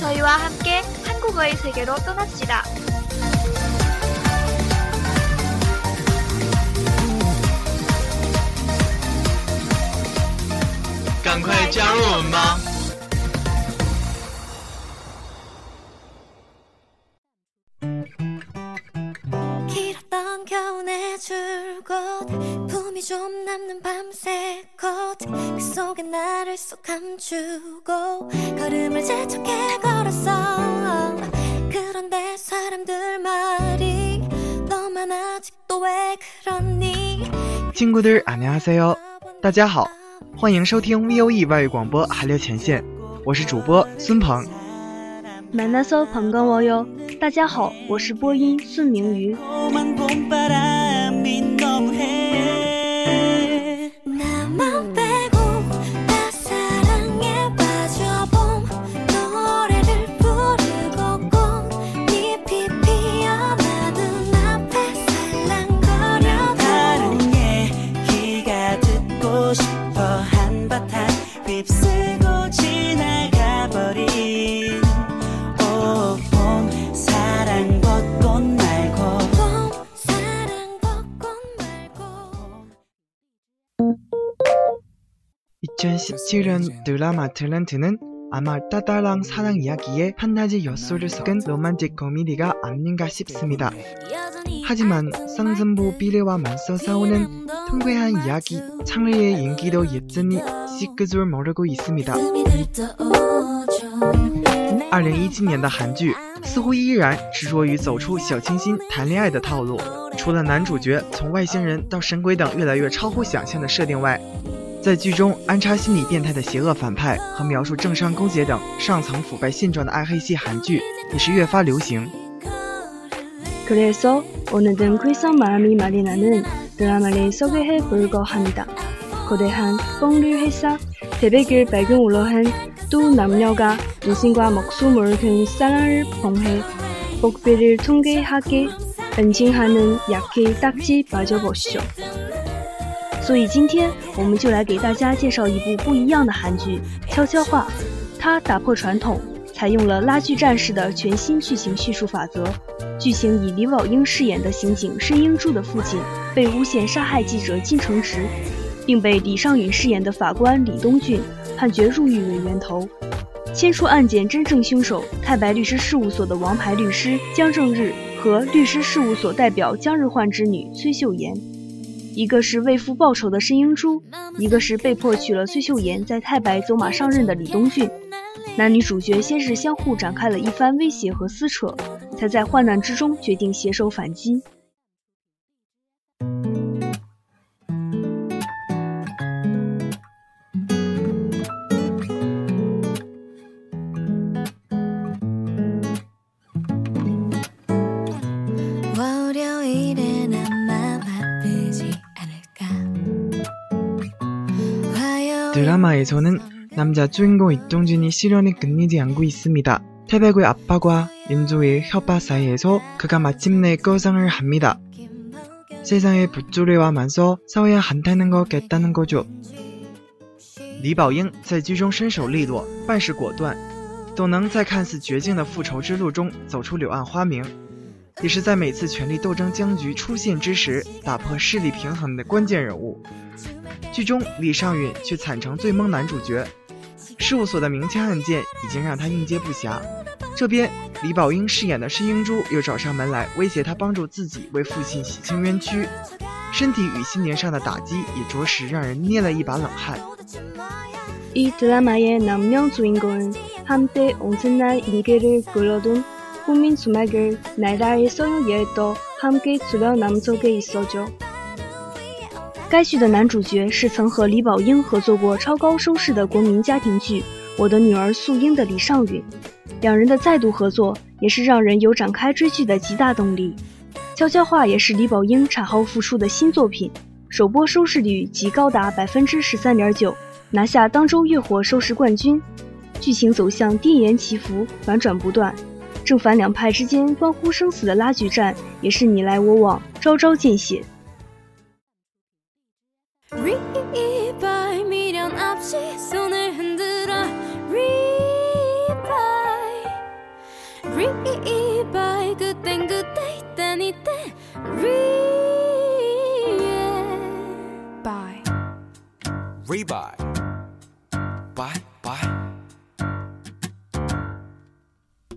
저희와 함께 한국어의 세계로 떠납시다. 赶快加入我们吧！ 길었던 겨우내 줄곧 품이 좀 남는 밤새 컷그 속에 나를 쏙 감추고 걸음을 재촉해 걸었어 그런데 사람들 말이 너만 아직도 왜 그러니 친구들 안녕하세요. 大家好，欢迎收听 VOE 外语广播韩流前线，我是主播孙鹏。 만나서 반가워요. 大家好，我是播音孙明瑜。 2017년 드라마 탤런트는 아마 따다랑 사랑 이야기에 한낮의 엿소를 섞은 로man틱 코미디가 아닌가 싶습니다. 하지만 상승부 비례와 맞서 싸우는 통쾌한 이야기 창리의 인기도 여전히 식을 줄 모르고 있습니다. 2017年的韩剧似乎依然执着于走出小清新谈恋爱的套路，除了男主角从外星人到神鬼等越来越超乎想象的设定外， 在剧中安插心理变态的邪恶反派和描述政商勾结等上层腐败现状的暗黑系韩剧也是越发流行。 그래서 오늘은 쾌성 마음이 많이 나는 드라마를 소개해 볼까 합니다. 거대한 뽕류 회사 대백을 배경으로 한 두 남녀가 인생과 목숨을 건 사랑을 봉해 복비를 통계하게恩情하는 약해 딱지 빠져보시죠. 所以今天我们就来给大家介绍一部不一样的韩剧《悄悄话》，它打破传统，采用了拉锯战式的全新剧情叙述法则。剧情以李宝英饰演的刑警申英柱的父亲被诬陷杀害记者金承植，并被李尚允饰演的法官李东俊判决入狱为源头。牵出案件真正凶手太白律师事务所的王牌律师江正日和律师事务所代表江日焕之女崔秀妍，一个是为父报仇的申英珠，一个是被迫娶了崔秀妍在太白走马上任的李东俊。男女主角先是相互展开了一番威胁和撕扯，才在患难之中决定携手反击。 드라마에서는 남자 주인공 이동준이 시련이 끝내지 않고 있습니다. 태백의 아빠와 윤조의 협박 사이에서 그가 마침내 거상을 합니다. 세상에 부조리와 많서 싸워야 한다는 거겠다는 거죠. 李宝英在剧中身手利落，办事果断，总能在看似绝境的复仇之路中走出柳暗花明， 也是在每次权力斗争僵局出现之时打破势力平衡的关键人物。剧中李尚允却惨成最懵男主角，事务所的明枪暗箭已经让他应接不暇。这边李宝英饰演的申英珠又找上门来威胁他帮助自己为父亲洗清冤屈，身体与心灵上的打击也着实让人捏了一把冷汗。 이 드라마의 남녀 주인공은 한때 엄청난 인기를 끌어둔 국민 수막을 나라의 소유예도 함께 주려 남쪽에 있어죠. 该剧的男主角是曾和李宝英合作过超高收视的国民家庭剧《我的女儿素英》的李尚允，两人的再度合作也是让人有展开追剧的极大动力。悄悄话也是李宝英产后复出的新作品，首播收视率即高达百分之十三点九。拿下当周月火收视冠军，剧情走向跌宕起伏，反转不断， 正反两派之间关乎生死的拉锯战也是你来我往，招招见血。Rebuy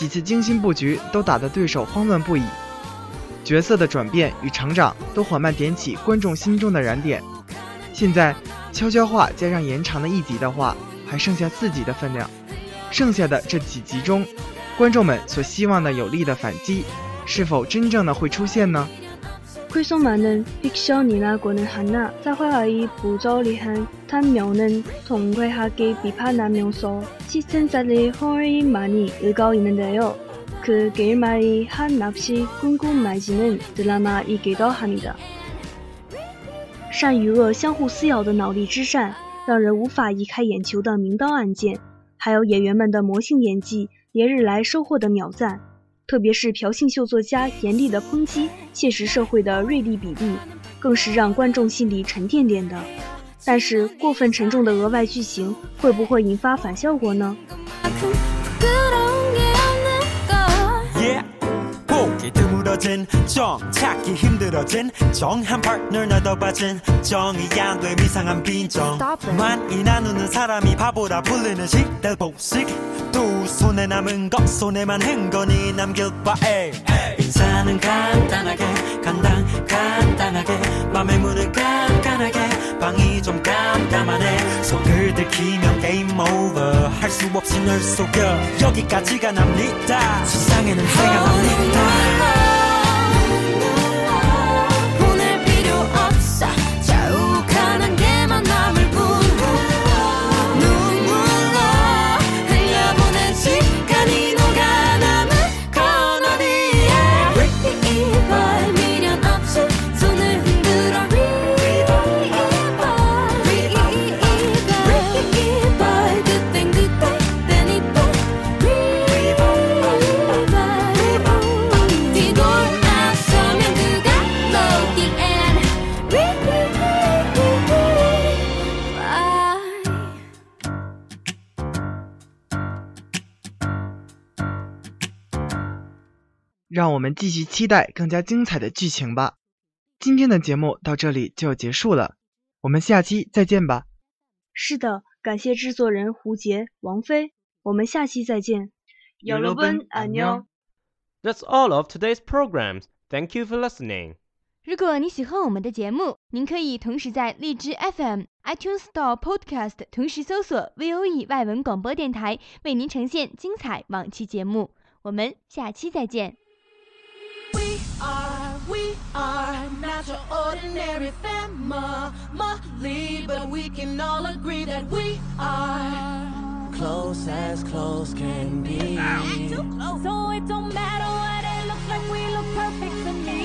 几次精心布局都打得对手慌乱不已，角色的转变与成长都缓慢点起观众心中的燃点。现在悄悄话加上延长的一集的话，还剩下四集的分量。剩下的这几集中，观众们所希望的有力的反击，是否真正的会出现呢？쿨소마는 픽션이나 고는 하나 사화의 부조리한 단면은 통쾌하게 비판하면서 시청자들의 호응이 많이 일고 있는데요. 그 결말이 한없이 궁금해지는 드라마이기도 합니다. 善与恶相互撕咬的脑力之战，让人无法移开眼球的明刀暗剑，还有演员们的魔性演技，连日来收获的秒赞。 特别是朴信秀作家严厉的抨击现实社会的锐利比例，更是让观众心里沉甸甸的。但是过分沉重的额外剧情会不会引发反效果呢？ 두 손에 남은 것 손에만 흥건히 남길 바에 인사는 간단하게 간단 간단하게. 맘의 문을 깐깐하게 방이 좀 깜깜하네. 속을 들키면 게임 오버 할 수 없이 널 속여. 여기까지가 납니다. 세상에는 해가 납니다. 让我们继续期待更加精彩的剧情吧。今天的节目到这里就要结束了，我们下期再见吧。是的，感谢制作人胡杰、王菲，我们下期再见。 여러분, 안녕。 That's all of today's programs. Thank you for listening. 如果你喜欢我们的节目，您可以同时在荔枝 FM、iTunes Store Podcast 同时搜索 VOE 外文广播电台，为您呈现精彩往期节目。我们下期再见。 Ordinary family, but we can all agree that we are close as close can be. So it don't matter what it looks like, we look perfect to me.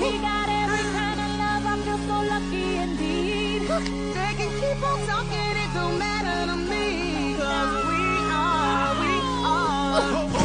We got every kind of love, I feel so lucky indeed. They can keep on talking, it don't matter to me. Cause we are, we are.